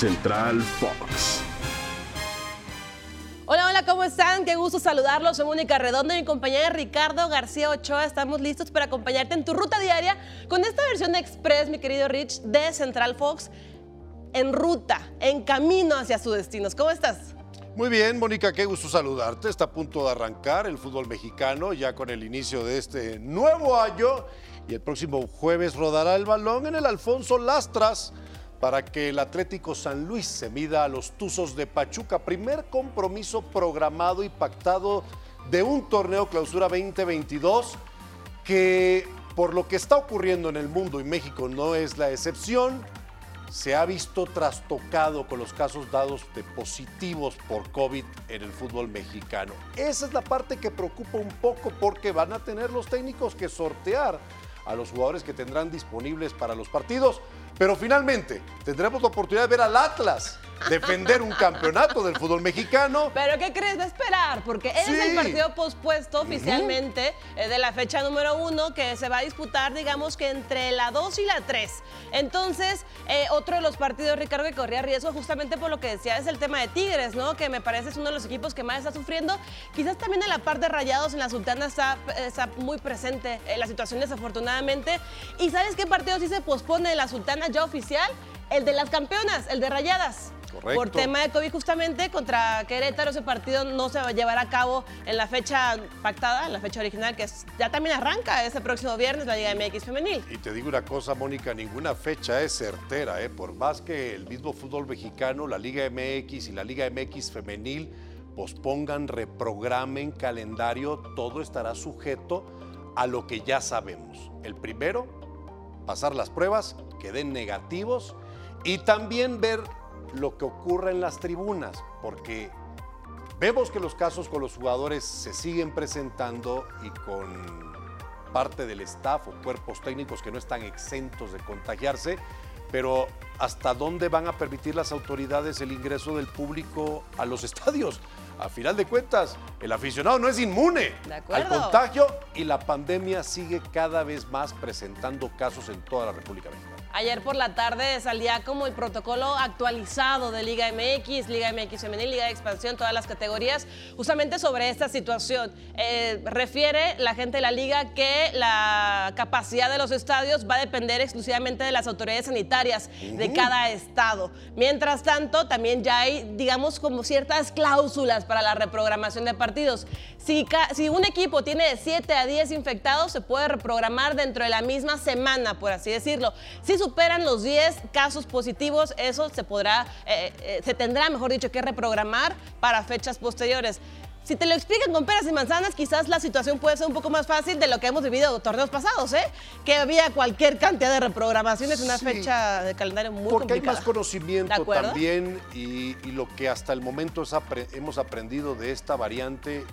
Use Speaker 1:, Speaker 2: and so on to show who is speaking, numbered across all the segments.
Speaker 1: Central Fox.
Speaker 2: Hola, hola, ¿cómo están? Qué gusto saludarlos. Soy Mónica Redondo y mi compañera Ricardo García Ochoa. Estamos listos para acompañarte en tu ruta diaria con esta versión de Express, mi querido Rich, de Central Fox, en ruta, en camino hacia sus destinos. ¿Cómo estás?
Speaker 3: Muy bien, Mónica, qué gusto saludarte. Está a punto de arrancar el fútbol mexicano ya con el inicio de este nuevo año y el próximo jueves rodará el balón en el Alfonso Lastras para que el Atlético San Luis se mida a los Tuzos de Pachuca. Primer compromiso programado y pactado de un torneo clausura 2022 que por lo que está ocurriendo en el mundo y México no es la excepción, se ha visto trastocado con los casos dados de positivos por COVID en el fútbol mexicano. Esa es la parte que preocupa un poco porque van a tener los técnicos que sortear a los jugadores que tendrán disponibles para los partidos. Pero finalmente tendremos la oportunidad de ver al Atlas defender un campeonato del fútbol mexicano.
Speaker 2: ¿Pero qué crees de esperar? Porque es el partido pospuesto oficialmente eh, de la fecha número uno que se va a disputar, digamos que entre la 2 y la 3. Entonces, eh, otro de los partidos, Ricardo, que corría riesgo justamente por lo que decía es el tema de Tigres, ¿no? Que me parece es uno de los equipos que más está sufriendo. Quizás también en la parte de rayados en la Sultana está, está muy presente eh, la situación desafortunadamente. ¿Y sabes qué partido sí se pospone de la Sultana ya oficial? El de las campeonas, el de rayadas. Por tema de COVID, justamente contra Querétaro, ese partido no se va a llevar a cabo en la fecha pactada, en la fecha original, que ya también arranca ese próximo viernes la Liga MX Femenil.
Speaker 3: Y te digo una cosa, Mónica, ninguna fecha es certera, ¿eh? por más que el mismo fútbol mexicano, la Liga MX y la Liga MX Femenil pospongan, reprogramen calendario, todo estará sujeto a lo que ya sabemos. El primero, pasar las pruebas, que den negativos y también ver lo que ocurre en las tribunas, porque vemos que los casos con los jugadores se siguen presentando y con parte del staff o cuerpos técnicos que no están exentos de contagiarse, pero ¿hasta dónde van a permitir las autoridades el ingreso del público a los estadios? A final de cuentas, el aficionado no es inmune al contagio y la pandemia sigue cada vez más presentando casos en toda la República Mexicana.
Speaker 2: Ayer por la tarde salía como el protocolo actualizado de Liga MX, Liga MX Femenil, Liga de Expansión, todas las categorías, justamente sobre esta situación. Eh, refiere la gente de la liga que la capacidad de los estadios va a depender exclusivamente de las autoridades sanitarias de cada estado. Mientras tanto, también ya hay, digamos, como ciertas cláusulas para la reprogramación de partidos. Si, un equipo tiene de 7 a 10 infectados, se puede reprogramar dentro de la misma semana, por así decirlo. Si superan los 10 casos positivos, eso se podrá, eh, eh, se tendrá, mejor dicho, que reprogramar para fechas posteriores. Si te lo explican con peras y manzanas, quizás la situación puede ser un poco más fácil de lo que hemos vivido torneos pasados, ¿eh? Que había cualquier cantidad de reprogramaciones, una fecha de calendario muy
Speaker 3: Porque
Speaker 2: hay
Speaker 3: más conocimiento también y, lo que hasta el momento hemos aprendido de esta variante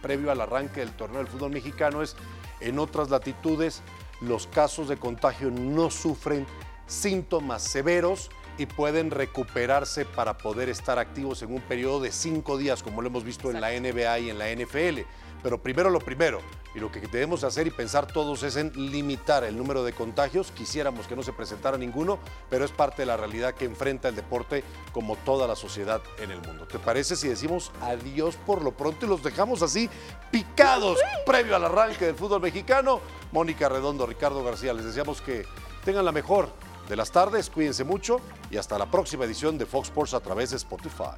Speaker 3: previo al arranque del torneo del fútbol mexicano es en otras latitudes los casos de contagio no sufren síntomas severos y pueden recuperarse para poder estar activos en un periodo de cinco días, como lo hemos visto en la NBA y en la NFL. Pero primero lo primero, y lo que debemos hacer y pensar todos es en limitar el número de contagios. Quisiéramos que no se presentara ninguno, pero es parte de la realidad que enfrenta el deporte como toda la sociedad en el mundo. ¿Te parece si decimos adiós por lo pronto y los dejamos así picados previo al arranque del fútbol mexicano? Mónica Redondo, Ricardo García, les deseamos que tengan la mejor de las tardes, cuídense mucho y hasta la próxima edición de Fox Sports a través de Spotify.